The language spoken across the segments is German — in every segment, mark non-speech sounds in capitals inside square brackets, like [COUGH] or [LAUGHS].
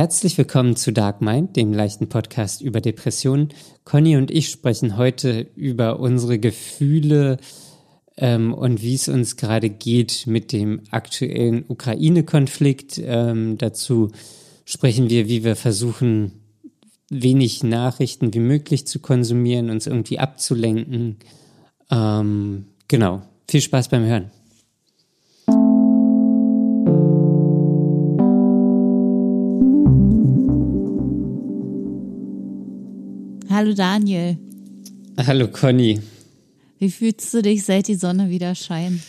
Herzlich willkommen zu Dark Mind, dem leichten Podcast über Depressionen. Conny und ich sprechen heute über unsere Gefühle ähm, und wie es uns gerade geht mit dem aktuellen Ukraine-Konflikt. Ähm, dazu sprechen wir, wie wir versuchen, wenig Nachrichten wie möglich zu konsumieren, uns irgendwie abzulenken. Ähm, genau. Viel Spaß beim Hören. Hallo Daniel. Hallo Conny. Wie fühlst du dich, seit die Sonne wieder scheint?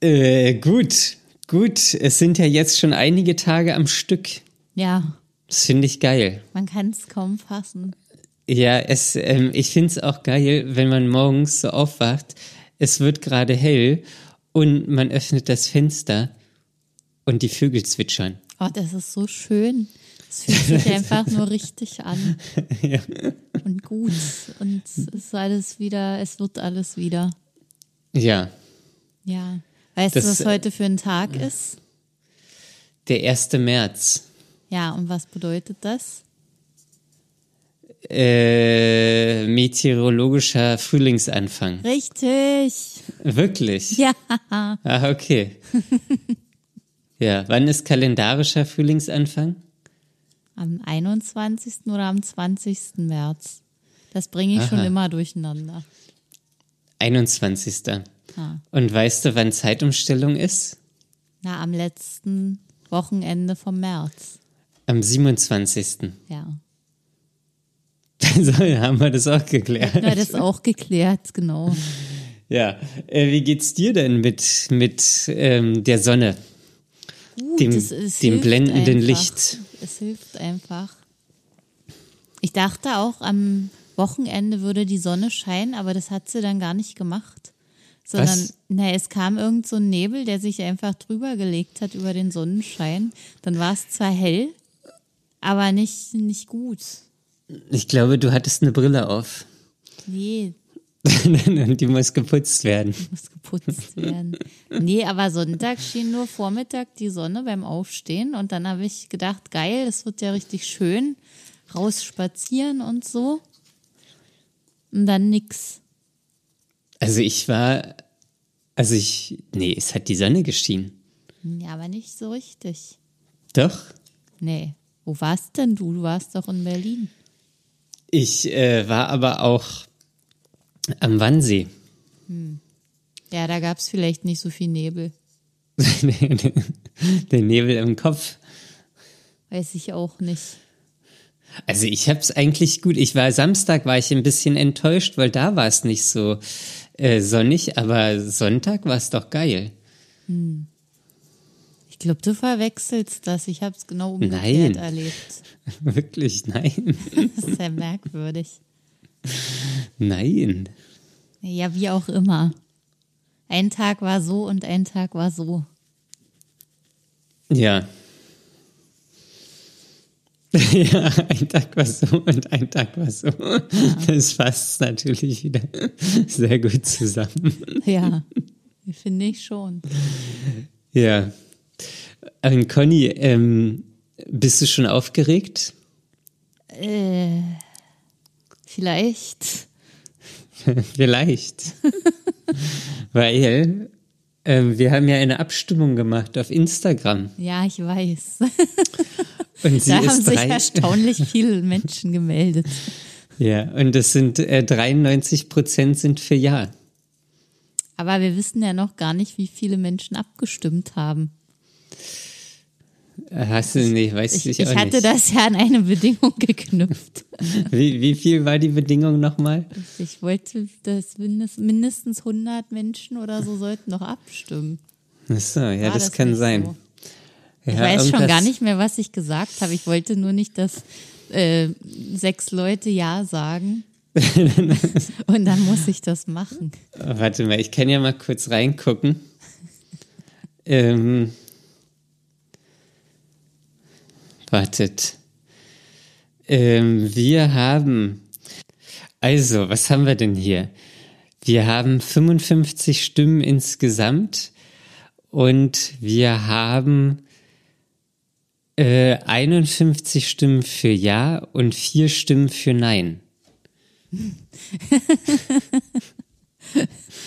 Äh, gut, gut. Es sind ja jetzt schon einige Tage am Stück. Ja. Das finde ich geil. Man kann es kaum fassen. Ja, es, ähm, ich finde es auch geil, wenn man morgens so aufwacht. Es wird gerade hell und man öffnet das Fenster und die Vögel zwitschern. Oh, das ist so schön. Es fühlt sich einfach nur richtig an. Ja. Und gut. Und es ist alles wieder, es wird alles wieder. Ja. Ja. Weißt das, du, was heute für ein Tag ist? Der 1. März. Ja, und was bedeutet das? Äh, meteorologischer Frühlingsanfang. Richtig. Wirklich? [LAUGHS] Ja. Ah, okay. [LAUGHS] ja, wann ist kalendarischer Frühlingsanfang? Am 21. oder am 20. März. Das bringe ich Aha. schon immer durcheinander. 21. Ah. Und weißt du, wann Zeitumstellung ist? Na, am letzten Wochenende vom März. Am 27. Ja. [LAUGHS] Also haben wir das auch geklärt. Ja, das auch geklärt, genau. Ja, äh, wie geht's dir denn mit, mit ähm, der Sonne? Gut, dem, dem blendenden einfach. Licht. Es hilft einfach. Ich dachte auch, am Wochenende würde die Sonne scheinen, aber das hat sie dann gar nicht gemacht. Sondern, Was? na, es kam irgend so ein Nebel, der sich einfach drüber gelegt hat über den Sonnenschein. Dann war es zwar hell, aber nicht, nicht gut. Ich glaube, du hattest eine Brille auf. Nee. [LAUGHS] die muss geputzt werden. Die muss geputzt werden. Nee, aber Sonntag schien nur Vormittag die Sonne beim Aufstehen und dann habe ich gedacht, geil, das wird ja richtig schön. Raus spazieren und so. Und dann nix. Also ich war, also ich, nee, es hat die Sonne geschienen. Ja, aber nicht so richtig. Doch? Nee. Wo warst denn du? Du warst doch in Berlin. Ich äh, war aber auch am Wannsee. Hm. Ja, da gab es vielleicht nicht so viel Nebel. [LAUGHS] Der Nebel im Kopf. Weiß ich auch nicht. Also ich habe es eigentlich gut. Ich war Samstag war ich ein bisschen enttäuscht, weil da war es nicht so äh, sonnig, aber Sonntag war es doch geil. Hm. Ich glaube, du verwechselst das. Ich habe es genau umgekehrt nein. erlebt. [LAUGHS] Wirklich, nein. [LAUGHS] das ist sehr merkwürdig. Nein. Ja, wie auch immer. Ein Tag war so und ein Tag war so. Ja. [LAUGHS] ja, ein Tag war so und ein Tag war so. Ja. Das fasst natürlich wieder sehr gut zusammen. Ja, finde ich schon. Ja. Und Conny, ähm, bist du schon aufgeregt? Äh, vielleicht. [LAUGHS] vielleicht. [LAUGHS] Weil ähm, wir haben ja eine Abstimmung gemacht auf Instagram. Ja, ich weiß. [LAUGHS] Und sie da haben sich erstaunlich viele Menschen gemeldet. Ja, und das sind äh, 93 Prozent sind für Ja. Aber wir wissen ja noch gar nicht, wie viele Menschen abgestimmt haben. Hast du nicht, weiß Ich, ich, ich auch hatte nicht. das ja an eine Bedingung [LAUGHS] geknüpft. Wie, wie viel war die Bedingung nochmal? Ich wollte, dass mindest, mindestens 100 Menschen oder so sollten noch abstimmen. Achso, ja, War das, kann sein. so? Ja, Ich weiß schon gar nicht mehr, was ich gesagt habe. Ich wollte nur nicht, dass äh, sechs Leute Ja sagen. [LAUGHS] Und dann muss ich das machen. Warte mal, ich kann ja mal kurz reingucken. Ähm, wartet. Ähm, wir haben, also, was haben wir denn hier? Wir haben 55 Stimmen insgesamt und wir haben Äh, 51 Stimmen für Ja und vier Stimmen für Nein. [LAUGHS]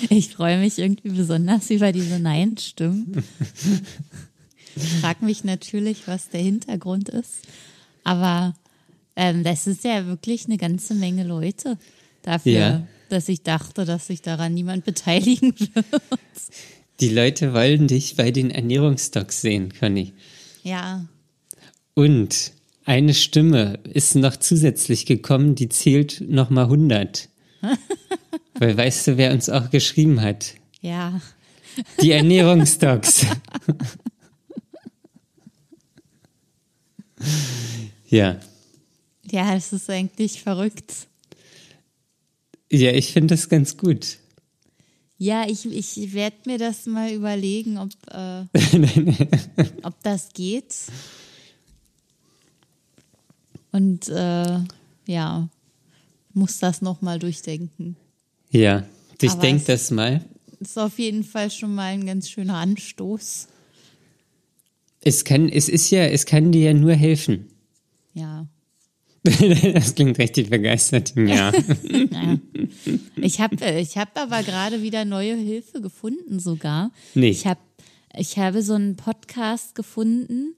Ich freue mich irgendwie besonders über diese Nein-Stimmen. [LAUGHS] Ich frage mich natürlich, was der Hintergrund ist. Aber ähm, das ist ja wirklich eine ganze Menge Leute dafür, Ja. dass ich dachte, dass sich daran niemand beteiligen [LAUGHS] wird. Die Leute wollen dich bei den Ernährungsdocs sehen, Conny. Ja, Und eine Stimme ist noch zusätzlich gekommen, die zählt nochmal 100. [LAUGHS] Weil weißt du, wer uns auch geschrieben hat? ja. Die Ernährungsdocs. [LAUGHS] ja. Ja, es ist eigentlich verrückt. Ja, ich finde das ganz gut. Ja, ich, ich werde mir das mal überlegen, ob, äh, [LAUGHS] ob das geht. Und äh, ja, muss das nochmal durchdenken. Ja, ich denke das mal. Ist auf jeden Fall schon mal ein ganz schöner Anstoß. Es kann, es ist ja, es kann dir ja nur helfen. Ja. [LAUGHS] das klingt richtig begeistert. Ja. [LAUGHS] ja. Ich habe ich hab aber gerade wieder neue Hilfe gefunden sogar. Nee. Ich, hab, ich habe so einen Podcast gefunden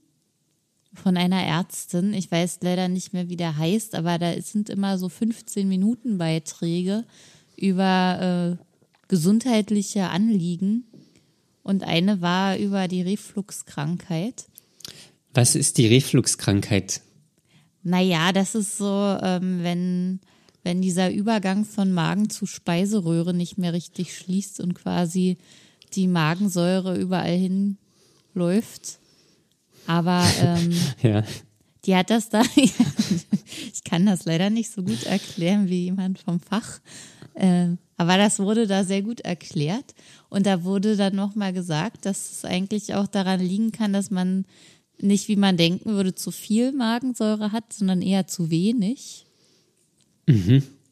von einer Ärztin. Ich weiß leider nicht mehr, wie der heißt, aber da sind immer so 15 Minuten Beiträge über äh, gesundheitliche Anliegen. Und eine war über die Refluxkrankheit. Was ist die Refluxkrankheit? Naja, das ist so, ähm, wenn, wenn dieser Übergang von Magen zu Speiseröhre nicht mehr richtig schließt und quasi die Magensäure überall hinläuft. Aber ähm, [LAUGHS] Ja. die hat das da, [LAUGHS] ich kann das leider nicht so gut erklären wie jemand vom Fach, äh, aber das wurde da sehr gut erklärt. Und da wurde dann nochmal gesagt, dass es eigentlich auch daran liegen kann, dass man nicht, wie man denken würde, zu viel Magensäure hat, sondern eher zu wenig.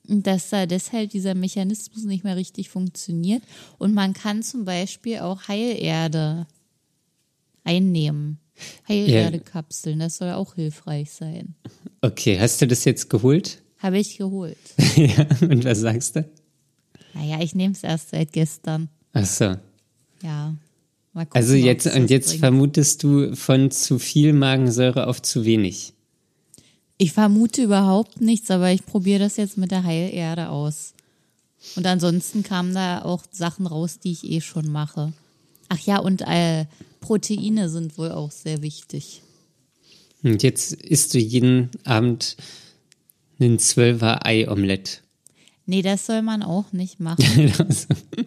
Und dass da deshalb dieser Mechanismus nicht mehr richtig funktioniert. Und man kann zum Beispiel auch Heilerde einnehmen. Heilerde-Kapseln, das soll auch hilfreich sein. Okay, hast du das jetzt geholt? Habe ich geholt. [LAUGHS] ja. Und was sagst du? Naja, ich nehme es erst seit gestern. Ach so. Ja. Mal gucken, Also jetzt, und jetzt bringt. vermutest du von zu viel Magensäure auf zu wenig. Ich vermute überhaupt nichts, aber ich probiere das jetzt mit der Heilerde aus. Und ansonsten kamen da auch Sachen raus, die ich eh schon mache. Ach ja, und äh, Proteine sind wohl auch sehr wichtig. Und jetzt isst du jeden Abend einen Zwölfer Ei-Omelett. Nee, das soll man auch nicht [LAUGHS] machen.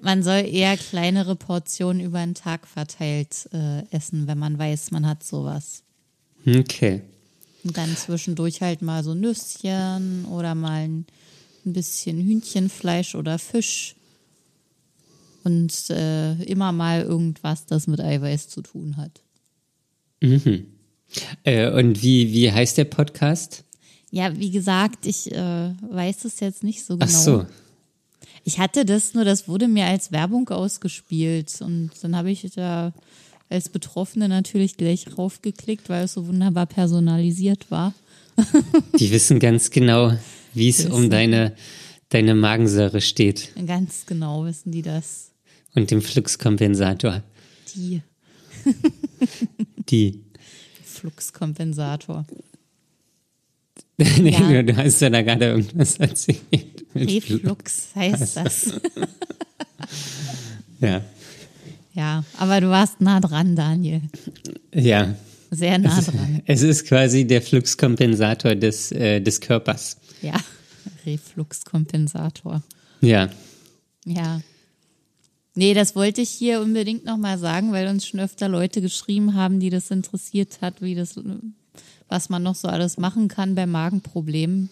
man soll eher kleinere Portionen über den Tag verteilt äh, essen, wenn man weiß, man hat sowas. Okay. Und dann zwischendurch halt mal so Nüsschen oder mal ein, bisschen Hühnchenfleisch oder Fisch. Und äh, immer mal irgendwas, das mit Eiweiß zu tun hat. Äh, und wie, wie heißt der Podcast? Ja, wie gesagt, ich äh, weiß es jetzt nicht so genau. Ach so. Ich hatte das nur, das wurde mir als Werbung ausgespielt. Und dann habe ich da als Betroffene natürlich gleich raufgeklickt, weil es so wunderbar personalisiert war. [LAUGHS] Die wissen ganz genau, wie es um deine, deine Magensäure steht Ganz genau wissen die das. und dem Fluxkompensator. Die Die. [LAUGHS] Fluxkompensator. [LAUGHS] nee, Ja. du hast ja da gerade irgendwas erzählt. Reflux [LAUGHS] heißt das. [LAUGHS] Ja. Ja, aber du warst nah dran, Daniel. Ja. Sehr nah dran. Es ist quasi der Fluxkompensator des, äh, des Körpers. Ja, Refluxkompensator. Ja. Ja. Nee, das wollte ich hier unbedingt nochmal sagen, weil uns schon öfter Leute geschrieben haben, die das interessiert hat, wie das, was man noch so alles machen kann bei Magenproblemen.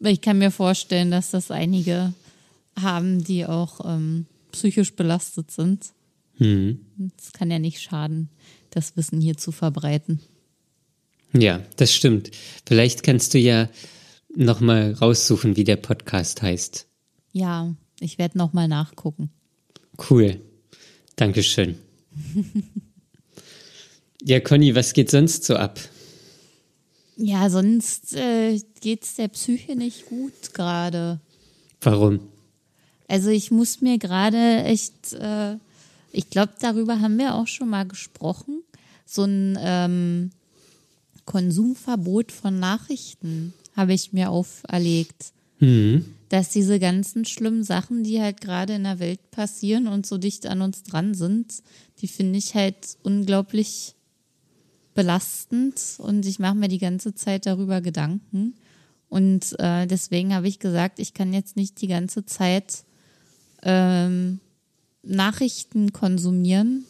Ich kann mir vorstellen, dass das einige haben, die auch ähm, psychisch belastet sind. Es kann ja nicht schaden, das Wissen hier zu verbreiten. Ja, das stimmt. Vielleicht kannst du ja nochmal raussuchen, wie der Podcast heißt. Ja, ich werde nochmal nachgucken. Cool. Dankeschön. [LAUGHS] ja, Conny, was geht sonst so ab? Ja, sonst äh, geht's der Psyche nicht gut gerade. Warum? Also ich muss mir gerade echt, äh, ich glaube, darüber haben wir auch schon mal gesprochen, so ein ähm, Konsumverbot von Nachrichten habe ich mir auferlegt. Mhm. Dass diese ganzen schlimmen Sachen, die halt gerade in der Welt passieren und so dicht an uns dran sind, die finde ich halt unglaublich belastend und ich mache mir die ganze Zeit darüber Gedanken. Und äh, deswegen habe ich gesagt, ich kann jetzt nicht die ganze Zeit ähm, Nachrichten konsumieren,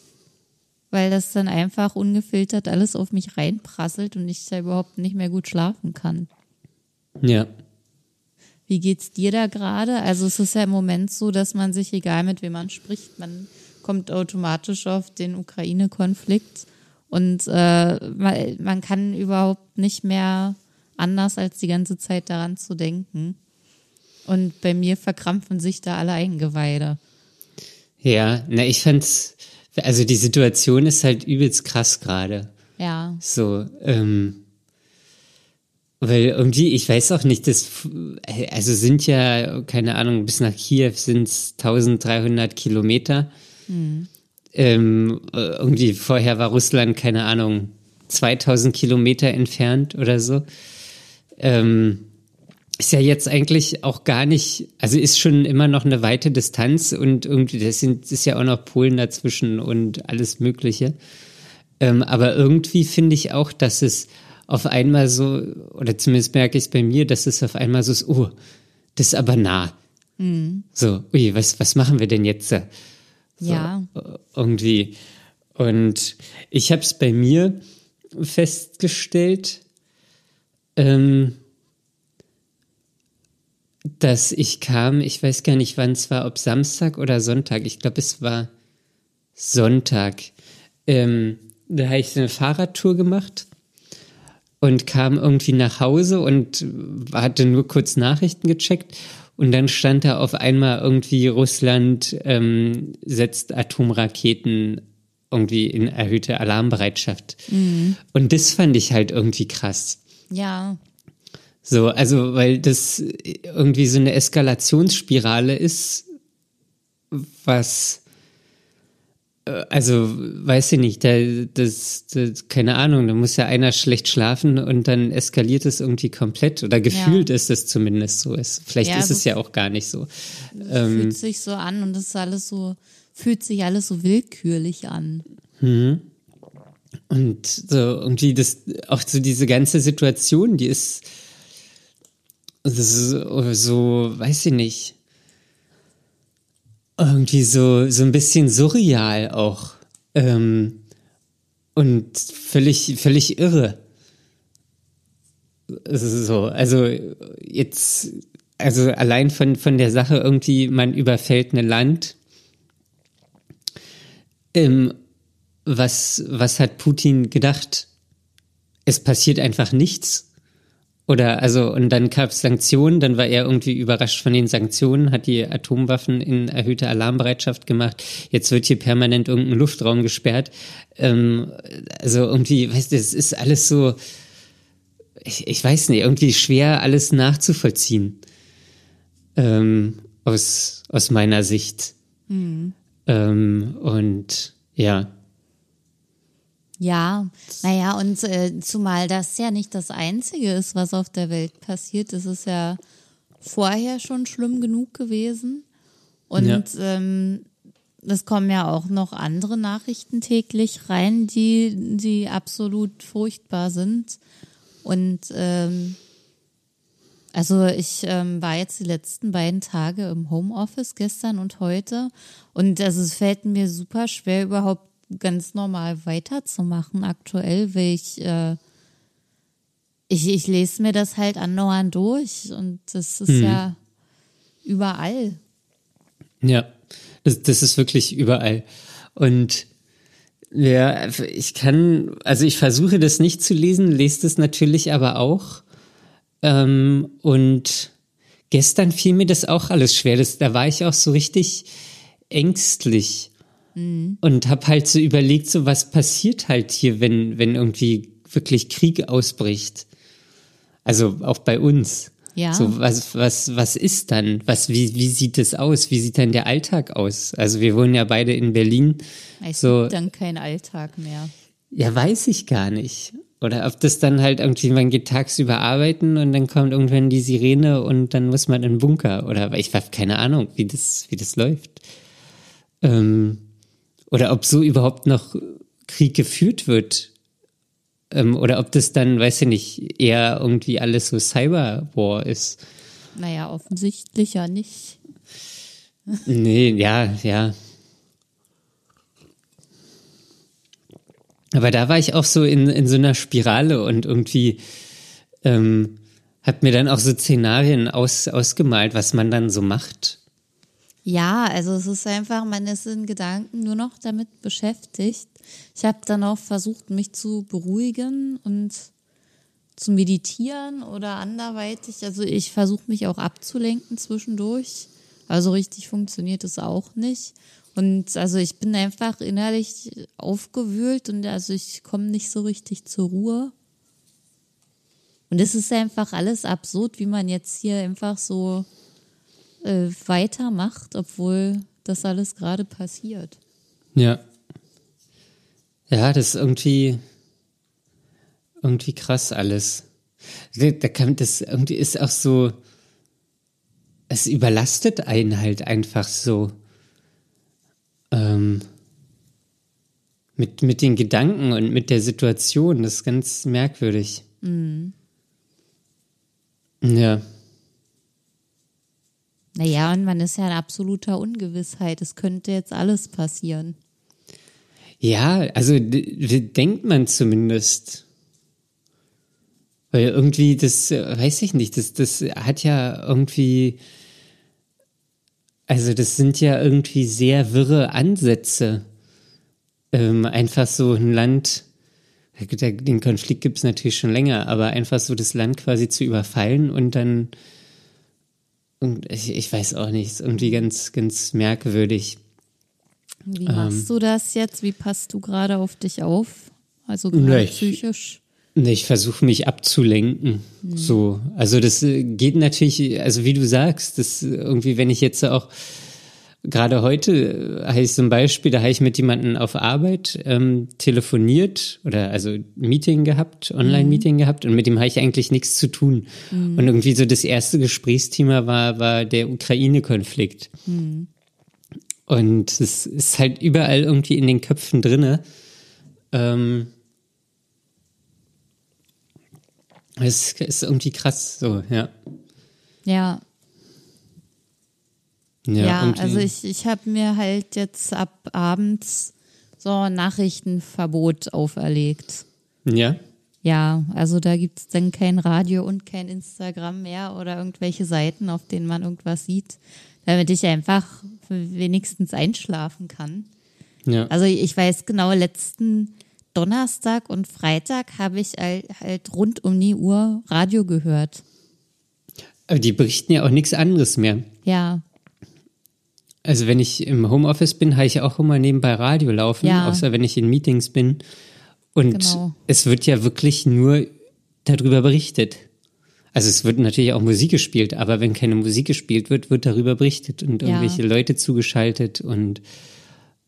weil das dann einfach ungefiltert alles auf mich reinprasselt und ich da überhaupt nicht mehr gut schlafen kann. Ja. Wie geht's dir da gerade? Also es ist ja im Moment so, dass man sich, egal mit wem man spricht, man kommt automatisch auf den Ukraine-Konflikt und äh, man, man kann überhaupt nicht mehr anders, als die ganze Zeit daran zu denken. Und bei mir verkrampfen sich da alle Eingeweide. Ja, na, ich fand's, also die Situation ist halt übelst krass gerade. Ja. So, ähm, weil irgendwie, ich weiß auch nicht, das, also sind ja, keine Ahnung, bis nach Kiew sind es 1300 Kilometer. Hm. Ähm, irgendwie vorher war Russland, keine Ahnung, 2000 Kilometer entfernt oder so. Ähm, ist ja jetzt eigentlich auch gar nicht, also ist schon immer noch eine weite Distanz und irgendwie, das sind, ist ja auch noch Polen dazwischen und alles Mögliche. Ähm, aber irgendwie finde ich auch, dass es auf einmal so, oder zumindest merke ich es bei mir, dass es auf einmal so ist, oh, das ist aber nah. Mhm. So, ui, was, was machen wir denn jetzt? So, Ja. Irgendwie. Und ich habe es bei mir festgestellt, ähm, dass ich kam, ich weiß gar nicht, wann es war, ob Samstag oder Sonntag. Ich glaube, es war Sonntag. Ähm, da habe ich eine Fahrradtour gemacht und kam irgendwie nach Hause und hatte nur kurz Nachrichten gecheckt. Und dann stand da auf einmal irgendwie Russland ähm, setzt Atomraketen irgendwie in erhöhte Alarmbereitschaft. Und das fand ich halt irgendwie krass. Ja. So, also, weil das irgendwie so eine Eskalationsspirale ist, was, also, weiß ich nicht, da, das, das, keine Ahnung, da muss ja einer schlecht schlafen und dann eskaliert es irgendwie komplett oder gefühlt Ja. ist es zumindest so. Es, vielleicht Ja, ist es ja auch gar nicht so. fühlt sich so an und es ist alles so, fühlt sich alles so willkürlich an. Und so irgendwie das, auch so diese ganze Situation, die ist so, so weiß ich nicht, irgendwie so, so ein bisschen surreal auch. Ähm, und völlig, völlig irre. So, also jetzt, also allein von, von der Sache irgendwie, man überfällt ein Land. Ähm, was, was hat Putin gedacht? Es passiert einfach nichts. Oder also, und dann gab es Sanktionen, dann war er irgendwie überrascht von den Sanktionen, hat die Atomwaffen in erhöhte Alarmbereitschaft gemacht. Jetzt wird hier permanent irgendein Luftraum gesperrt. Ähm, also irgendwie, weißt du, es ist alles so, ich, ich weiß nicht, irgendwie schwer alles nachzuvollziehen. Ähm, aus, aus meiner Sicht. Ähm, und ja. Ja, naja, und äh, zumal das ja nicht das Einzige ist, was auf der Welt passiert. Es ist ja vorher schon schlimm genug gewesen. Und Ja. ähm, es kommen ja auch noch andere Nachrichten täglich rein, die, die absolut furchtbar sind. Und ähm, also ich ähm, war jetzt die letzten beiden Tage im Homeoffice, gestern und heute. Und also es fällt mir super schwer, überhaupt ganz normal weiterzumachen aktuell, weil ich, äh, ich, ich lese mir das halt andauernd durch und das ist ja überall. Ja, das, das ist wirklich überall. Und ja, ich kann, also ich versuche das nicht zu lesen, lese das natürlich aber auch. Ähm, und gestern fiel mir das auch alles schwer. Das, da war ich auch so richtig ängstlich und habe halt so überlegt, so was passiert halt hier, wenn, wenn irgendwie wirklich Krieg ausbricht. Also auch bei uns. Ja. So, was, was, was ist dann? Was, wie, wie sieht es aus? Wie sieht dann der Alltag aus? Also wir wohnen ja beide in Berlin. Es so, gibt dann kein Alltag mehr. ja, weiß ich gar nicht. Oder ob das dann halt irgendwie, man geht tagsüber arbeiten und dann kommt irgendwann die Sirene und dann muss man in den Bunker. Oder ich habe keine Ahnung, wie das, wie das läuft. Ähm, oder ob so überhaupt noch Krieg geführt wird. Ähm, oder ob das dann, weiß ich nicht, eher irgendwie alles so Cyberwar ist. Naja, offensichtlich ja nicht. Nee, ja, ja. Aber da war ich auch so in, in so einer Spirale und irgendwie ähm, hat mir dann auch so Szenarien aus, ausgemalt, was man dann so macht. Ja, also es ist einfach, man ist in Gedanken nur noch damit beschäftigt. Ich habe dann auch versucht, mich zu beruhigen und zu meditieren oder anderweitig. Also ich versuche mich auch abzulenken zwischendurch. Also richtig funktioniert es auch nicht. Und also ich bin einfach innerlich aufgewühlt und also ich komme nicht so richtig zur Ruhe. Und es ist einfach alles absurd, wie man jetzt hier einfach so äh, weitermacht, obwohl das alles gerade passiert. Ja. Ja, das ist irgendwie, irgendwie krass alles. Da kann, das irgendwie ist auch so, es überlastet einen halt einfach so. Ähm, mit, mit den Gedanken und mit der Situation. Das ist ganz merkwürdig. Ja. Naja, und man ist ja in absoluter Ungewissheit. Es könnte jetzt alles passieren. Ja, also denkt man zumindest. Weil irgendwie, das weiß ich nicht, das, das hat ja irgendwie, also das sind ja irgendwie sehr wirre Ansätze. Ähm, einfach so ein Land, den Konflikt gibt es natürlich schon länger, aber einfach so das Land quasi zu überfallen und dann, und ich, ich weiß auch nicht, irgendwie ganz, ganz merkwürdig. Wie Ähm. machst du das jetzt? Wie passt du gerade auf dich auf? Also gerade ich- psychisch. Ich versuche mich abzulenken. So, also das äh, geht natürlich, also wie du sagst, das äh, irgendwie, wenn ich jetzt auch gerade heute äh, habe ich zum Beispiel, da habe ich mit jemandem auf Arbeit ähm, telefoniert oder also Meeting gehabt, Online-Meeting gehabt und mit dem habe ich eigentlich nichts zu tun. Und irgendwie so das erste Gesprächsthema war, war der Ukraine-Konflikt. Und es ist halt überall irgendwie in den Köpfen drinne. Ähm, es ist irgendwie krass, so, ja. Ja, ja, irgendwie- also ich, ich habe mir halt jetzt ab abends so ein Nachrichtenverbot auferlegt. Ja, Ja, also da gibt's dann kein Radio und kein Instagram mehr oder irgendwelche Seiten, auf denen man irgendwas sieht, damit ich einfach wenigstens einschlafen kann. ja. Also ich weiß genau, letzten Donnerstag und Freitag habe ich halt, halt rund um die Uhr Radio gehört. Aber die berichten ja auch nichts anderes mehr. Ja, Also wenn ich im Homeoffice bin, habe ich auch immer nebenbei Radio laufen, Ja. außer wenn ich in Meetings bin. Und Genau. es wird ja wirklich nur darüber berichtet. Also es wird natürlich auch Musik gespielt, aber wenn keine Musik gespielt wird, wird darüber berichtet und Ja. irgendwelche Leute zugeschaltet und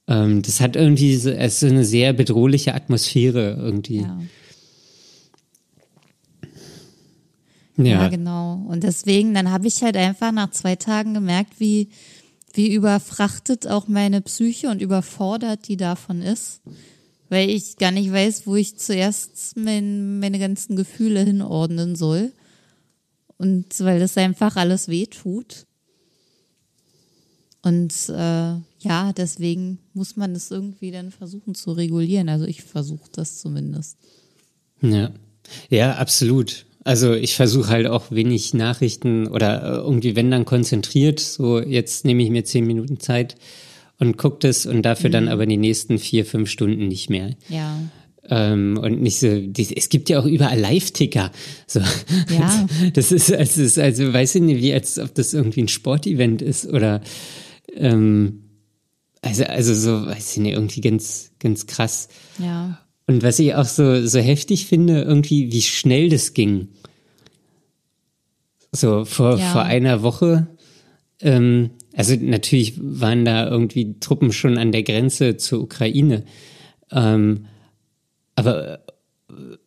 ähm, das hat irgendwie so, es ist so eine sehr bedrohliche Atmosphäre irgendwie. ja. Ja, Ja, genau. Und deswegen, dann habe ich halt einfach nach zwei Tagen gemerkt, wie, wie überfrachtet auch meine Psyche und überfordert die davon ist. Weil ich gar nicht weiß, wo ich zuerst mein, meine ganzen Gefühle hinordnen soll. Und weil das einfach alles weh tut. Und äh, ja, deswegen muss man das irgendwie dann versuchen zu regulieren. Also ich versuche das zumindest. Ja, ja, absolut. Also ich versuche halt auch wenig Nachrichten oder äh, irgendwie, wenn dann konzentriert, so jetzt nehme ich mir zehn Minuten Zeit und gucke das und dafür dann aber die nächsten vier, fünf Stunden nicht mehr. Ja. Ähm, und nicht so, die, es gibt ja auch überall Live-Ticker. So. Ja. [LAUGHS] Das ist, es ist, also weiß ich nicht, wie als ob das irgendwie ein Sportevent ist oder ähm, also, also so, weiß ich nicht, irgendwie ganz, ganz krass. Ja. Und was ich auch so, so heftig finde, irgendwie, wie schnell das ging. So vor, Ja. vor einer Woche. Ähm, also natürlich waren da irgendwie Truppen schon an der Grenze zur Ukraine. Ähm, aber äh,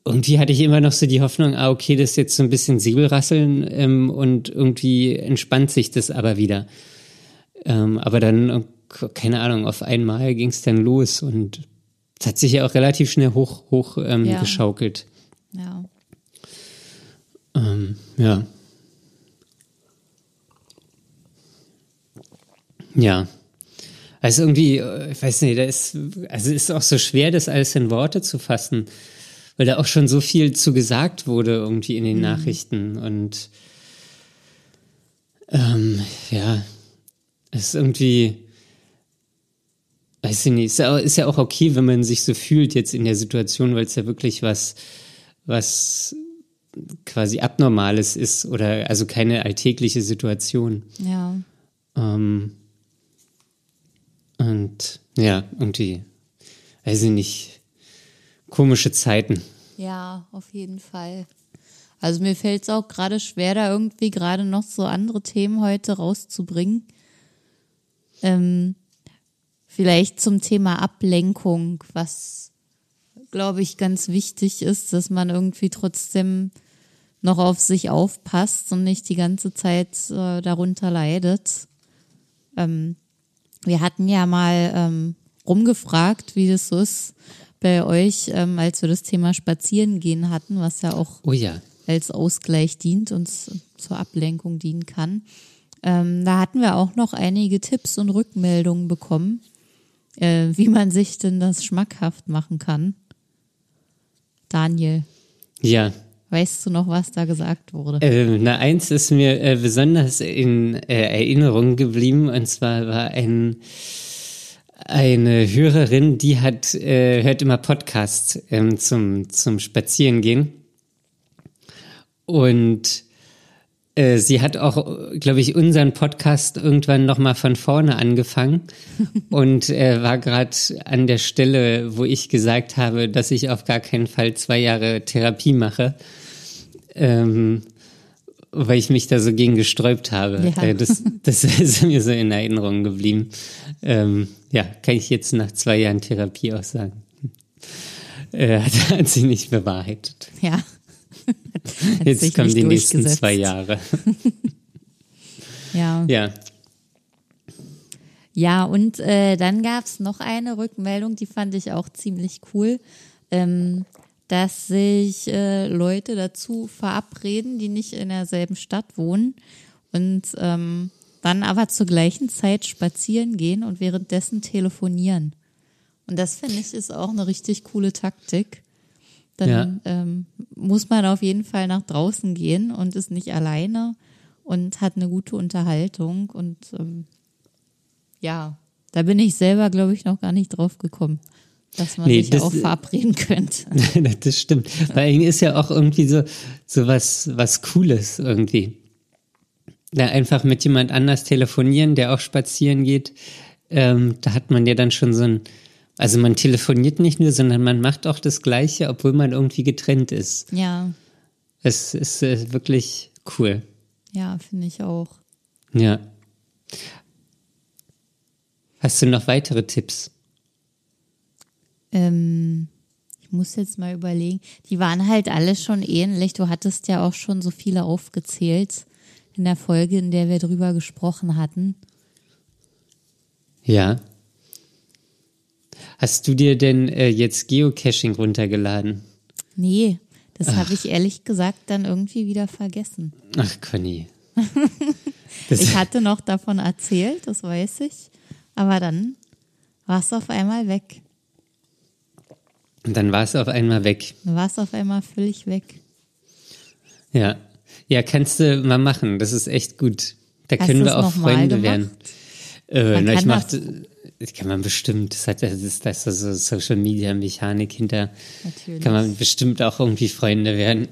irgendwie hatte ich immer noch so die Hoffnung, ah, okay, das ist jetzt so ein bisschen Säbelrasseln ähm, und irgendwie entspannt sich das aber wieder. Ähm, aber dann, äh, keine Ahnung, auf einmal ging es dann los und es hat sich ja auch relativ schnell hoch, hoch ähm, Ja. geschaukelt. Ja. Ähm, ja. Ja. Also irgendwie, äh, ich weiß nicht, da ist, also es ist auch so schwer, das alles in Worte zu fassen, weil da auch schon so viel zu gesagt wurde irgendwie in den Nachrichten und ähm, ja, es ist irgendwie, weiß ich nicht, ist ja, auch- ist ja auch okay, wenn man sich so fühlt jetzt in der Situation, weil es ja wirklich was, was quasi Abnormales ist oder also keine alltägliche Situation. Ja. Ähm, und ja, irgendwie, weiß ich nicht, komische Zeiten. Ja, auf jeden Fall. Also mir fällt es auch gerade schwer, da irgendwie gerade noch so andere Themen heute rauszubringen. Ähm, vielleicht zum Thema Ablenkung, was glaube ich ganz wichtig ist, dass man irgendwie trotzdem noch auf sich aufpasst und nicht die ganze Zeit äh, darunter leidet. Ähm, wir hatten ja mal ähm, rumgefragt, wie das so ist bei euch, ähm, als wir das Thema Spazierengehen hatten, was ja auch Oh ja. als Ausgleich dient und zur Ablenkung dienen kann. Ähm, da hatten wir auch noch einige Tipps und Rückmeldungen bekommen, äh, wie man sich denn das schmackhaft machen kann. Daniel, Ja. weißt du noch, was da gesagt wurde? Äh, na, eins ist mir äh, besonders in äh, Erinnerung geblieben, und zwar war ein eine Hörerin, die hat äh, hört immer Podcasts ähm, zum zum Spazierengehen und äh, sie hat auch, glaube ich, unseren Podcast irgendwann noch mal von vorne angefangen [LAUGHS] und äh, war gerade an der Stelle, wo ich gesagt habe, dass ich auf gar keinen Fall zwei Jahre Therapie mache. Ähm, weil ich mich da so gegen gesträubt habe. Ja. Äh, das, das [LAUGHS] ist mir so in Erinnerung geblieben. Ähm, ja, kann ich jetzt nach zwei Jahren Therapie auch sagen. Äh, [LAUGHS] hat, hat sich nicht bewahrheitet. Ja. [LAUGHS] Jetzt kommen die nächsten zwei Jahre. [LAUGHS] Ja. Ja. Ja, und äh, dann gab's noch eine Rückmeldung, die fand ich auch ziemlich cool, ähm, dass sich äh, Leute dazu verabreden, die nicht in derselben Stadt wohnen und ähm, dann aber zur gleichen Zeit spazieren gehen und währenddessen telefonieren. Und das finde ich ist auch eine richtig coole Taktik. Dann Ja. ähm, muss man auf jeden Fall nach draußen gehen und ist nicht alleine und hat eine gute Unterhaltung und ähm, ja, da bin ich selber, glaube ich, noch gar nicht drauf gekommen, dass man Nee, sich das- auch verabreden könnte. [LAUGHS] das stimmt. Allem ist ja auch irgendwie so, so was, was Cooles irgendwie. Da einfach mit jemand anders telefonieren, der auch spazieren geht. Ähm, da hat man ja dann schon so ein, also man telefoniert nicht nur, sondern man macht auch das Gleiche, obwohl man irgendwie getrennt ist. Ja, Es ist äh, wirklich cool. ja, finde ich auch. Ja. Hast du noch weitere Tipps? Ähm, ich muss jetzt mal überlegen. Die waren halt alle schon ähnlich. Du hattest ja auch schon so viele aufgezählt in der Folge, in der wir drüber gesprochen hatten. Ja. Hast du dir denn äh, jetzt Geocaching runtergeladen? Nee, das habe ich ehrlich gesagt dann irgendwie wieder vergessen. Ach, Conny. [LAUGHS] Ich hatte noch davon erzählt, das weiß ich. Aber dann war es auf einmal weg. und dann war es auf einmal weg. Dann war es auf einmal völlig weg. Ja. Ja, kannst du mal machen. Das ist echt gut. Da Hast können wir auch Freunde werden. Äh, na, ich kann mach, das- das kann man bestimmt. Das hat das ist, das ist so Social Media Mechanik hinter. Natürlich. Kann man bestimmt auch irgendwie Freunde werden.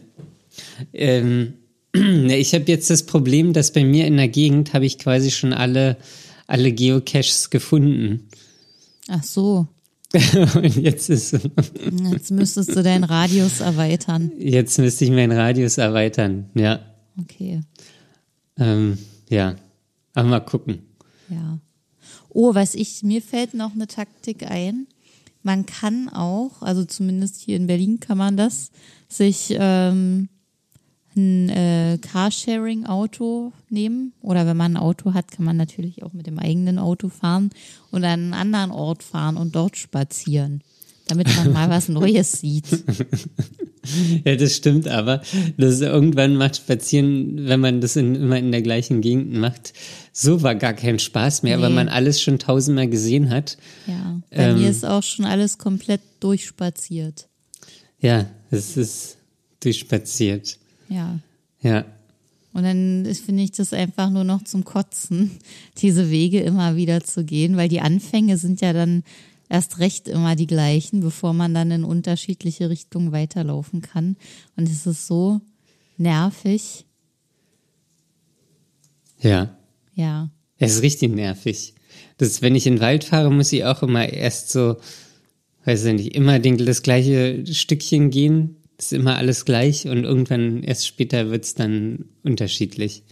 Ähm, [CLEARS THROAT] ne, ich habe jetzt das Problem, dass bei mir in der Gegend habe ich quasi schon alle alle Geocaches gefunden. Ach so, [LAUGHS] Und jetzt ist jetzt müsstest du deinen Radius erweitern. jetzt müsste ich meinen Radius erweitern. Ja. Okay. Ähm, ja, aber mal gucken. Ja. Oh, was ich, mir fällt noch eine Taktik ein. Man kann auch, also zumindest hier in Berlin kann man das, sich ähm, ein äh, Carsharing-Auto nehmen. Oder wenn man ein Auto hat, kann man natürlich auch mit dem eigenen Auto fahren und an einen anderen Ort fahren und dort spazieren, damit man mal was Neues sieht. [LAUGHS] [LAUGHS] Ja, das stimmt, aber das irgendwann macht Spazieren, wenn man das in, immer in der gleichen Gegend macht, so war gar kein Spaß mehr, Nee. weil man alles schon tausendmal gesehen hat. Ja, bei Ähm. mir ist auch schon alles komplett durchspaziert. Ja, es ist durchspaziert. Ja. Ja, Und dann finde ich das einfach nur noch zum Kotzen, [LAUGHS] diese Wege immer wieder zu gehen, weil die Anfänge sind ja dann erst recht immer die gleichen, bevor man dann in unterschiedliche Richtungen weiterlaufen kann. Und es ist so nervig. ja. Ja, Es ist richtig nervig. Das, wenn ich in den Wald fahre, muss ich auch immer erst so, weiß ich nicht, immer den, das gleiche Stückchen gehen. Ist immer alles gleich und irgendwann erst später wird's dann unterschiedlich.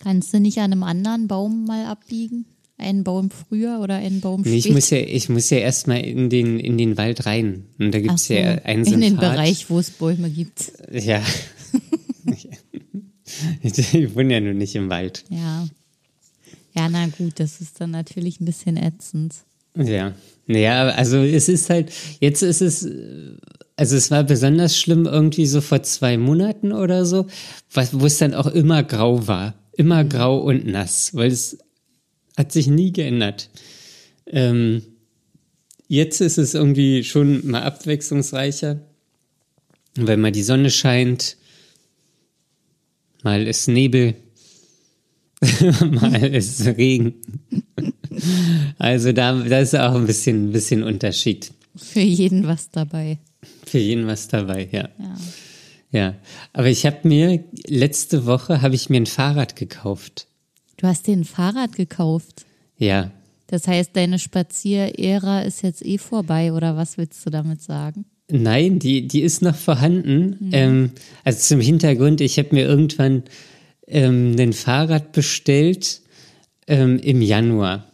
kannst du nicht an einem anderen Baum mal abbiegen? Einen Baum früher oder einen Baum Nee, später? ich muss ja, ich muss ja erstmal in den, in den Wald rein. Und da Ach gibt's so, ja einen in den. Bereich, wo es Bäume gibt. Ja. [LAUGHS] ich wohne ja nur nicht im Wald. Ja. Ja, na gut, das ist dann natürlich ein bisschen ätzend. Ja. Naja, also es ist halt, jetzt ist es, äh, also es war besonders schlimm irgendwie so vor zwei Monaten oder so, wo es dann auch immer grau war. Immer grau und nass, weil es hat sich nie geändert. Ähm, jetzt ist es irgendwie schon mal abwechslungsreicher, weil mal die Sonne scheint, mal ist Nebel, [LAUGHS] mal ist Regen. Also da, da ist auch ein bisschen, ein bisschen Unterschied. Für jeden was dabei. Für jeden was dabei, ja. Ja. Ja, aber ich habe mir letzte Woche habe ich mir ein Fahrrad gekauft. Du hast dir ein Fahrrad gekauft. Ja, Das heißt, deine Spazierära ist jetzt eh vorbei, oder was willst du damit sagen? Nein, die, die ist noch vorhanden. Ähm, also zum Hintergrund, ich habe mir irgendwann ähm, ein Fahrrad bestellt ähm, im Januar.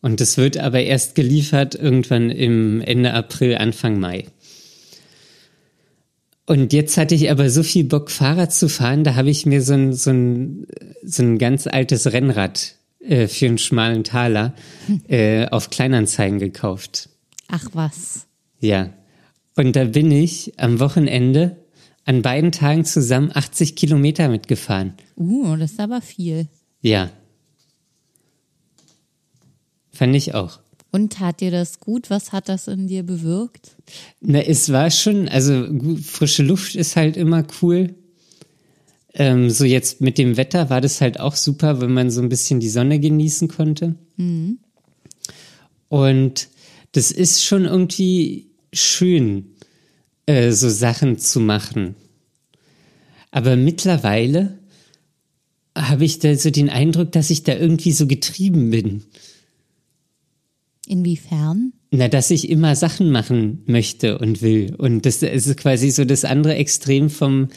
Und das wird aber erst geliefert irgendwann im Ende April, Anfang Mai. Und jetzt hatte ich aber so viel Bock, Fahrrad zu fahren, da habe ich mir so ein, so ein, so ein ganz altes Rennrad äh, für einen schmalen Taler äh, auf Kleinanzeigen gekauft. Ach was. Ja. Und da bin ich am Wochenende an beiden Tagen zusammen 80 Kilometer mitgefahren. Uh, das ist aber viel. Ja. Fand ich auch. Und tat dir das gut? Was hat das in dir bewirkt? Na, es war schon, also frische Luft ist halt immer cool. Ähm, so jetzt mit dem Wetter war das halt auch super, wenn man so ein bisschen die Sonne genießen konnte. Und das ist schon irgendwie schön, äh, so Sachen zu machen. Aber mittlerweile habe ich da so den Eindruck, dass ich da irgendwie so getrieben bin. Inwiefern? Na, dass ich immer Sachen machen möchte und will. Und das ist quasi so das andere Extrem vom,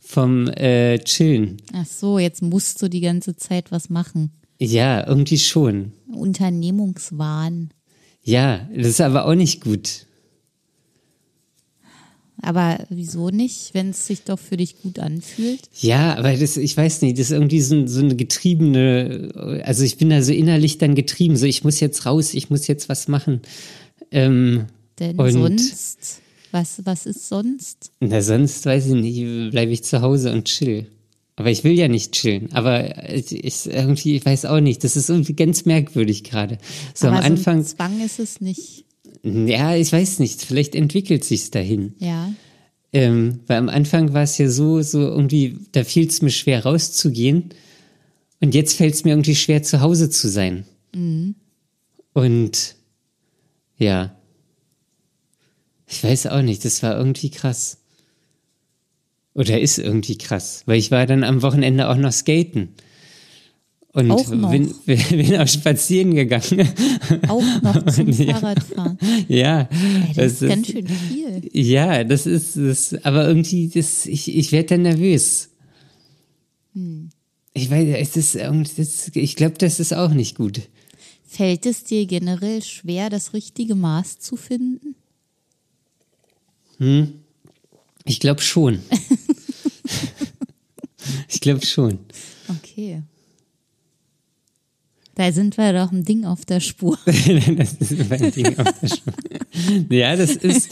vom äh, Chillen. Ach so, jetzt musst du die ganze Zeit was machen. Ja, irgendwie schon. Unternehmungswahn. Ja, das ist aber auch nicht gut. Aber wieso nicht, wenn es sich doch für dich gut anfühlt? Ja, aber das, ich weiß nicht, das ist irgendwie so, so eine getriebene, also ich bin da so innerlich dann getrieben, so ich muss jetzt raus, ich muss jetzt was machen. Ähm, Denn Und- sonst, was, was ist sonst? na, sonst weiß ich nicht, bleibe ich zu Hause und chill. Aber ich will ja nicht chillen. Aber ich, ich irgendwie, ich weiß auch nicht, das ist irgendwie ganz merkwürdig gerade. So Aber am so Anfang, Zwang ist es nicht. Ja, ich weiß nicht, vielleicht entwickelt sich's dahin. Ja. Ähm, weil am Anfang war es ja so, so irgendwie, da fiel es mir schwer rauszugehen. Und jetzt fällt es mir irgendwie schwer, zu Hause zu sein. Und ja, ich weiß auch nicht, das war irgendwie krass. Oder ist irgendwie krass, weil ich war dann am Wochenende auch noch skaten. Und Auch noch? [LAUGHS] Bin, bin auch spazieren gegangen. Auch noch [LAUGHS] zum Ja. Fahrradfahren. ja, Ey, das ist ganz schön viel. ja, das ist das, aber irgendwie, das, ich, ich werde dann nervös. Ich weiß, es ist, das- ich glaube, das ist auch nicht gut. Fällt es dir generell schwer, das richtige Maß zu finden? Ich glaube schon. [LAUGHS] ich glaube schon. Okay. Da sind wir doch ein Ding auf der Spur. [LAUGHS] das ist mein Ding auf der Spur. Ja, das ist,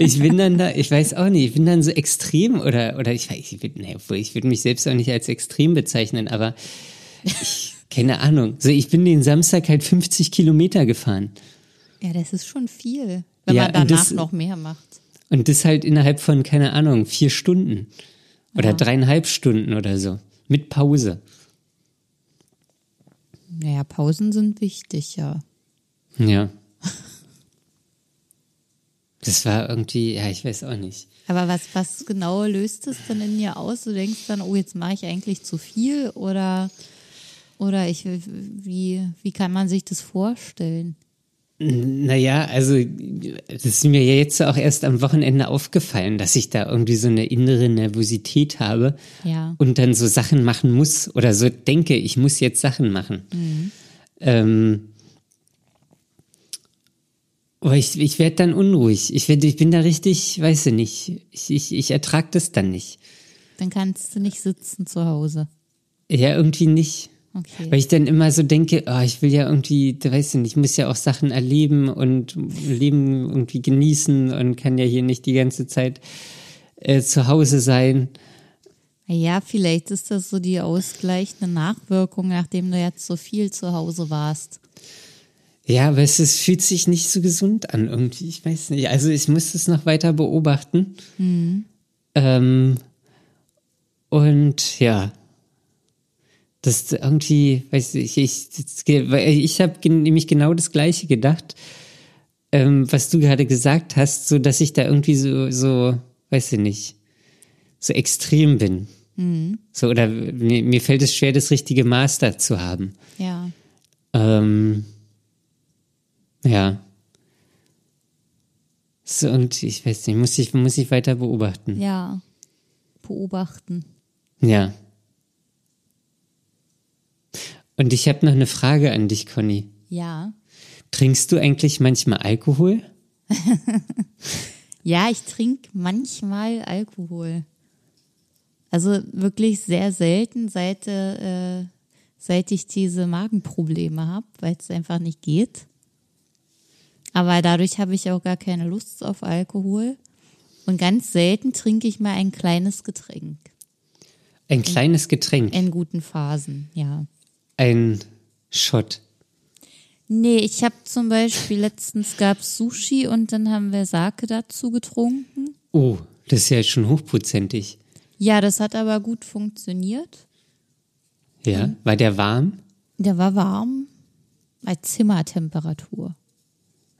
ich bin dann da, ich weiß auch nicht, ich bin dann so extrem oder, oder ich weiß, ich bin, nee, ich würde mich selbst auch nicht als extrem bezeichnen, aber ich, keine Ahnung. So, ich bin den Samstag halt 50 Kilometer gefahren. Ja, das ist schon viel, wenn Ja, man danach das- noch mehr macht. Und das halt innerhalb von, keine Ahnung, vier Stunden. Oder Ja. dreieinhalb Stunden oder so. Mit Pause. Naja, Pausen sind wichtig, ja. Ja. Das war irgendwie, ja, ich weiß auch nicht. Aber was, was genau löst es dann in dir aus? Du denkst dann, oh, jetzt mache ich eigentlich zu viel oder, oder ich, wie, wie kann man sich das vorstellen? Naja, also das ist mir ja jetzt auch erst am Wochenende aufgefallen, dass ich da irgendwie so eine innere Nervosität habe Ja. und dann so Sachen machen muss oder so denke, ich muss jetzt Sachen machen. Ähm, aber ich, ich werde dann unruhig. Ich, werd, ich bin da richtig, weiß ich nicht, ich, ich, ich ertrage das dann nicht. Dann kannst du nicht sitzen zu Hause. Ja, irgendwie nicht. Okay. Weil ich dann immer so denke, oh, ich will ja irgendwie, da weiß ich nicht, ich muss ja auch Sachen erleben und Leben irgendwie genießen und kann ja hier nicht die ganze Zeit äh, zu Hause sein. Ja, vielleicht ist das so die ausgleichende Nachwirkung, nachdem du jetzt so viel zu Hause warst. Ja, aber es ist, fühlt sich nicht so gesund an irgendwie. Ich weiß nicht. Also ich muss es noch weiter beobachten. Ähm, und ja, das irgendwie, weiß ich, ich, ich habe nämlich genau das Gleiche gedacht, ähm, was du gerade gesagt hast, so dass ich da irgendwie so, so, weiß ich nicht, so extrem bin. So, oder mir, mir fällt es schwer, das richtige Maß da zu haben. Ja. Ähm, ja. So, und ich weiß nicht, muss ich, muss ich weiter beobachten. Ja. Beobachten. Ja. Und ich habe noch eine Frage an dich, Conny. Ja. Trinkst du eigentlich manchmal Alkohol? [LAUGHS] Ja, ich trinke manchmal Alkohol. Also wirklich sehr selten, seit, äh, seit ich diese Magenprobleme habe, weil es einfach nicht geht. Aber dadurch habe ich auch gar keine Lust auf Alkohol. Und ganz selten trinke ich mal ein kleines Getränk. Ein kleines Getränk, In guten Phasen, ja. Ein Shot. Nee, ich habe zum Beispiel letztens gab Sushi und dann haben wir Sake dazu getrunken. Oh, das ist ja schon hochprozentig. Ja, das hat aber gut funktioniert. Ja, war der warm? Der war warm, bei Zimmertemperatur.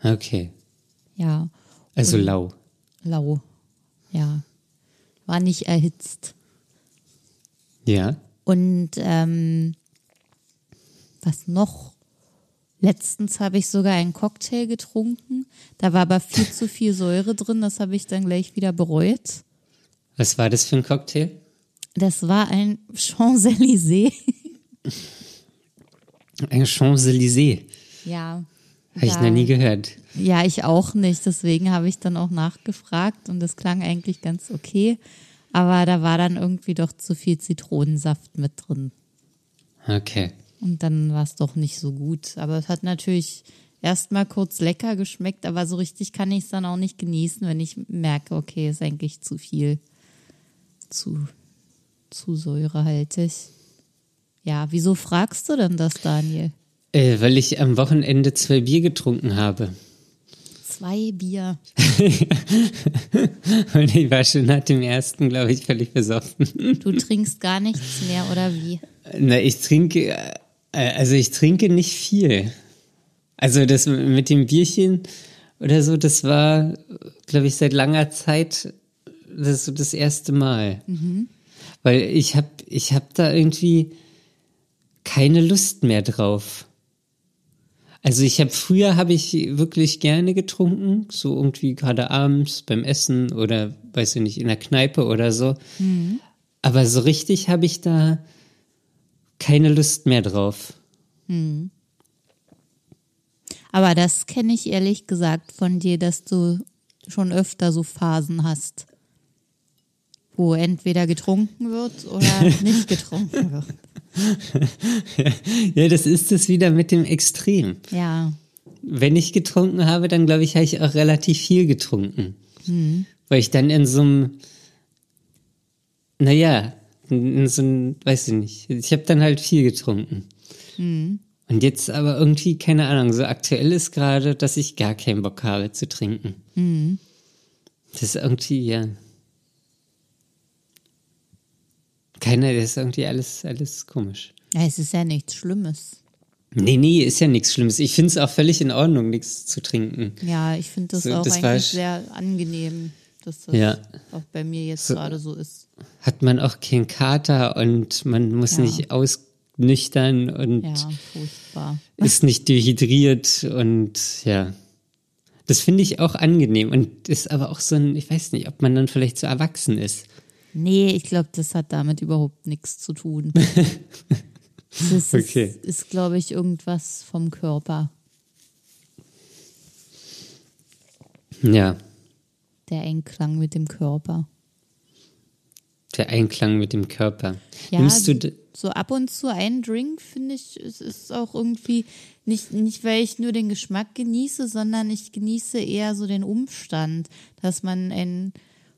Okay, Ja, also lau. lau. Ja, war nicht erhitzt. Ja, Und ähm, was noch? Letztens habe ich sogar einen Cocktail getrunken. Da war aber viel zu viel Säure drin. Das habe ich dann gleich wieder bereut. was war das für ein Cocktail? Das war ein Champs-Élysées. [LAUGHS] Ein Champs-Élysées. Ja. Habe ich noch nie gehört. Ja, ich auch nicht. Deswegen habe ich dann auch nachgefragt und das klang eigentlich ganz okay. Aber da war dann irgendwie doch zu viel Zitronensaft mit drin. Okay. Und dann war es doch nicht so gut. Aber es hat natürlich erstmal kurz lecker geschmeckt, aber so richtig kann ich es dann auch nicht genießen, wenn ich merke, okay, ist eigentlich zu viel. Zu, zu säurehaltig. Ja, wieso fragst du denn das, Daniel? Äh, weil ich am Wochenende zwei Bier getrunken habe. Zwei Bier. [LAUGHS] Und ich war schon nach dem ersten, glaube ich, völlig besoffen. Du trinkst gar nichts mehr, oder wie? Na, ich trinke, also ich trinke nicht viel. Also das mit dem Bierchen oder so, das war, glaube ich, seit langer Zeit das so das erste Mal. Weil ich habe ich hab da irgendwie keine Lust mehr drauf. Also ich habe früher habe ich wirklich gerne getrunken, so irgendwie gerade abends beim Essen oder weiß ich nicht in der Kneipe oder so. Aber so richtig habe ich da keine Lust mehr drauf. Aber das kenne ich ehrlich gesagt von dir, dass du schon öfter so Phasen hast, wo entweder getrunken wird oder [LAUGHS] nicht getrunken wird. Ja, das ist es wieder mit dem Extrem. Ja, Wenn ich getrunken habe, dann glaube ich, habe ich auch relativ viel getrunken. Weil ich dann in so einem, naja, in so einem, weiß ich nicht, ich habe dann halt viel getrunken. Und jetzt aber irgendwie, keine Ahnung, so aktuell ist gerade, dass ich gar keinen Bock habe zu trinken. Das ist irgendwie, ja. Keiner, das ist irgendwie alles, alles komisch. Ja, es ist ja nichts Schlimmes. Nee, nee, ist ja nichts Schlimmes. Ich finde es auch völlig in Ordnung, nichts zu trinken. Ja, ich finde das So, auch das eigentlich sehr angenehm, dass das Ja. auch bei mir jetzt So- gerade so ist. Hat man auch keinen Kater und man muss Ja. nicht ausnüchtern und Ja, ist nicht dehydriert und ja. Das finde ich auch angenehm und ist aber auch so ein, ich weiß nicht, ob man dann vielleicht so erwachsen ist. Nee, ich glaube, das hat damit überhaupt nichts zu tun. [LAUGHS] Das Okay. ist, ist glaube ich, irgendwas vom Körper, Ja, der Einklang mit dem Körper. der Einklang mit dem Körper. Ja, Nimmst du, so ab und zu einen Drink, finde ich, es ist auch irgendwie nicht, nicht, weil ich nur den Geschmack genieße, sondern ich genieße eher so den Umstand, dass man ein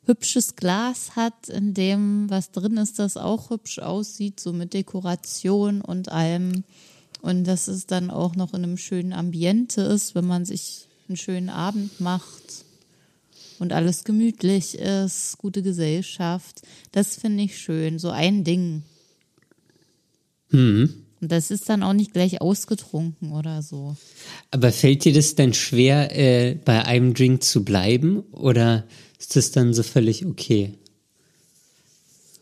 hübsches Glas hat, in dem was drin ist, das auch hübsch aussieht, so mit Dekoration und allem. Und dass es dann auch noch in einem schönen Ambiente ist, wenn man sich einen schönen Abend macht und alles gemütlich ist, gute Gesellschaft. Das finde ich schön. So ein Ding. Und das ist dann auch nicht gleich ausgetrunken oder so. aber fällt dir das dann schwer, äh, bei einem Drink zu bleiben oder ist das dann so völlig okay?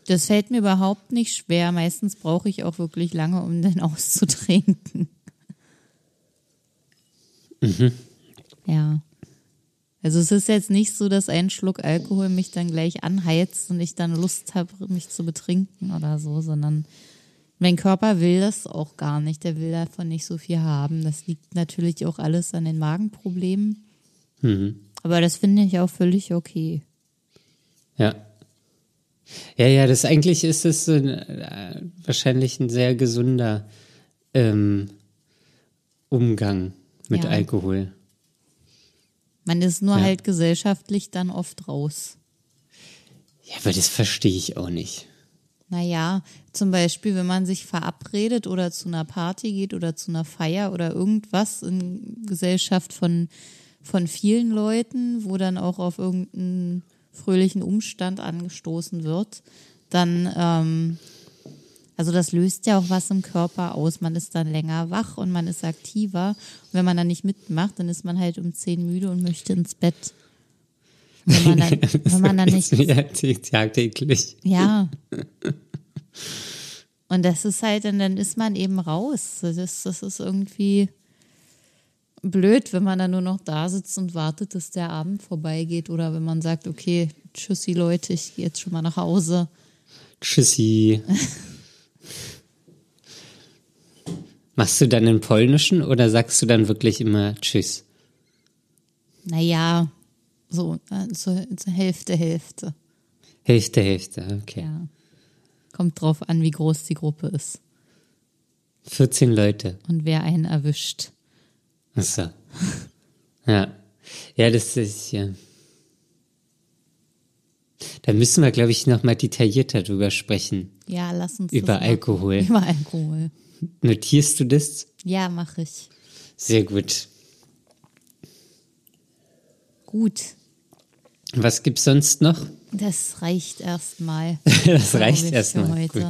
Das fällt mir überhaupt nicht schwer. Meistens brauche ich auch wirklich lange, um den [LAUGHS] auszutrinken. Ja. Also es ist jetzt nicht so, dass ein Schluck Alkohol mich dann gleich anheizt und ich dann Lust habe, mich zu betrinken oder so, sondern mein Körper will das auch gar nicht. Der will davon nicht so viel haben. Das liegt natürlich auch alles an den Magenproblemen. Aber das finde ich auch völlig okay. Ja. Ja, ja, das eigentlich ist es äh, wahrscheinlich ein sehr gesunder ähm, Umgang mit Ja. Alkohol. Man ist nur Ja. halt gesellschaftlich dann oft raus. Ja, aber das verstehe ich auch nicht. Naja, zum Beispiel, wenn man sich verabredet oder zu einer Party geht oder zu einer Feier oder irgendwas in Gesellschaft von, von vielen Leuten, wo dann auch auf irgendeinen fröhlichen Umstand angestoßen wird, dann, ähm, also das löst ja auch was im Körper aus. Man ist dann länger wach und man ist aktiver. Und wenn man dann nicht mitmacht, dann ist man halt um zehn müde und möchte ins Bett. Wenn man dann, [LAUGHS] wenn man dann nicht ja, tagtäglich. ja. [LAUGHS] Und das ist halt, und dann ist man eben raus. Das, ist- das ist irgendwie blöd, wenn man dann nur noch da sitzt und wartet, dass der Abend vorbeigeht. Oder wenn man sagt, okay, tschüssi Leute, ich gehe jetzt schon mal nach Hause. Tschüssi. [LAUGHS] Machst du dann in Polnischen oder sagst du dann wirklich immer Tschüss? Naja, so, äh, so, so Hälfte, Hälfte. Hälfte, Hälfte, okay. Ja. Kommt drauf an, wie groß die Gruppe ist 14 Leute. und wer einen erwischt. Achso. [LAUGHS] Ja. Ja, das ist ja. Da müssen wir, glaube ich, nochmal detaillierter drüber sprechen. Ja, lass uns Über. Alkohol. [LAUGHS] Über Alkohol. Notierst du das? Ja, mache ich. Sehr gut. Gut. Was gibt's sonst noch? Das reicht erstmal. [LAUGHS] Das reicht erstmal. Gut.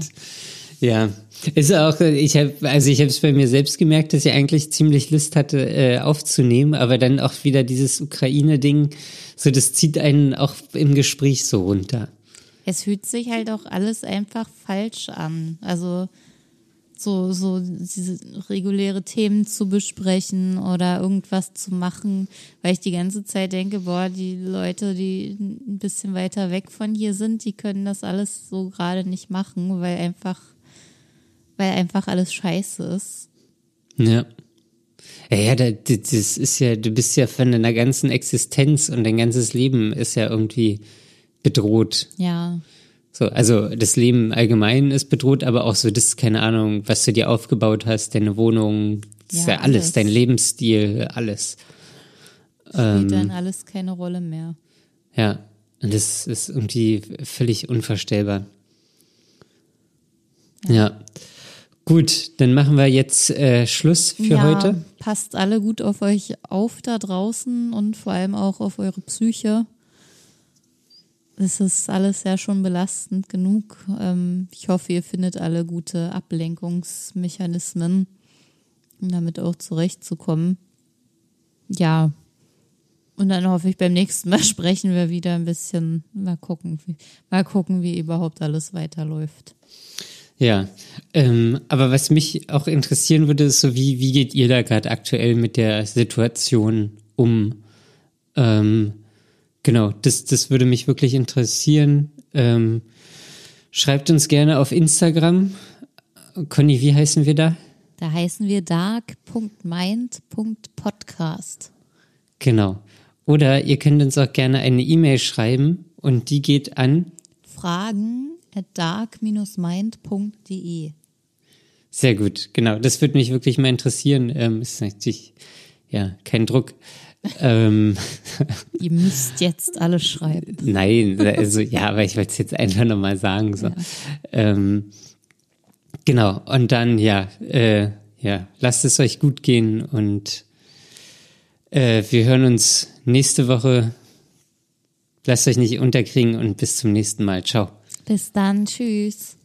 Ja, ist auch, ich habe, also ich habe es bei mir selbst gemerkt, dass ich eigentlich ziemlich Lust hatte, äh, aufzunehmen, aber dann auch wieder dieses Ukraine-Ding, so das zieht einen auch im Gespräch so runter. Es fühlt sich halt auch alles einfach falsch an. Also so, so diese reguläre Themen zu besprechen oder irgendwas zu machen, weil ich die ganze Zeit denke, boah, die Leute, die ein bisschen weiter weg von hier sind, die können das alles so gerade nicht machen, weil einfach weil einfach alles scheiße ist. Ja. Ja, ja, da- das ist ja, du bist ja von deiner ganzen Existenz und dein ganzes Leben ist ja irgendwie bedroht. Ja, So, also das Leben allgemein ist bedroht, aber auch so das, keine Ahnung, was du dir aufgebaut hast, deine Wohnung, das ist Ja, ja alles, alles. dein Lebensstil, alles. spielt dann alles keine Rolle mehr. Ja, und das ist irgendwie völlig unvorstellbar. Ja. Gut, dann machen wir jetzt äh, Schluss für ja, heute. Passt alle gut auf euch auf da draußen und vor allem auch auf eure Psyche. Es ist alles ja schon belastend genug. Ähm, ich hoffe, ihr findet alle gute Ablenkungsmechanismen, um damit auch zurechtzukommen. Ja. Und dann hoffe ich, beim nächsten Mal [LAUGHS] sprechen wir wieder ein bisschen, mal gucken, wie, mal gucken, wie überhaupt alles weiterläuft. Ja, ähm, aber was mich auch interessieren würde, ist so, wie, wie geht ihr da gerade aktuell mit der Situation um? Ähm, genau, das, das würde mich wirklich interessieren. Ähm, schreibt uns gerne auf Instagram. Conny, wie heißen wir da? Da heißen wir dark.mind.podcast. Genau. Oder ihr könnt uns auch gerne eine E-Mail schreiben und die geht an Fragen at dark-mind.de. Sehr gut, genau. Das würde mich wirklich mal interessieren. Ähm, ist natürlich, ja, kein Druck. Ähm, Ihr müsst jetzt alles schreiben. nein, also ja, aber ich wollte es jetzt einfach nochmal sagen. So. Ähm, genau, und dann, ja, äh, ja, lasst es euch gut gehen und äh, wir hören uns nächste Woche. Lasst euch nicht unterkriegen und bis zum nächsten Mal. Ciao. Bis dann, tschüss.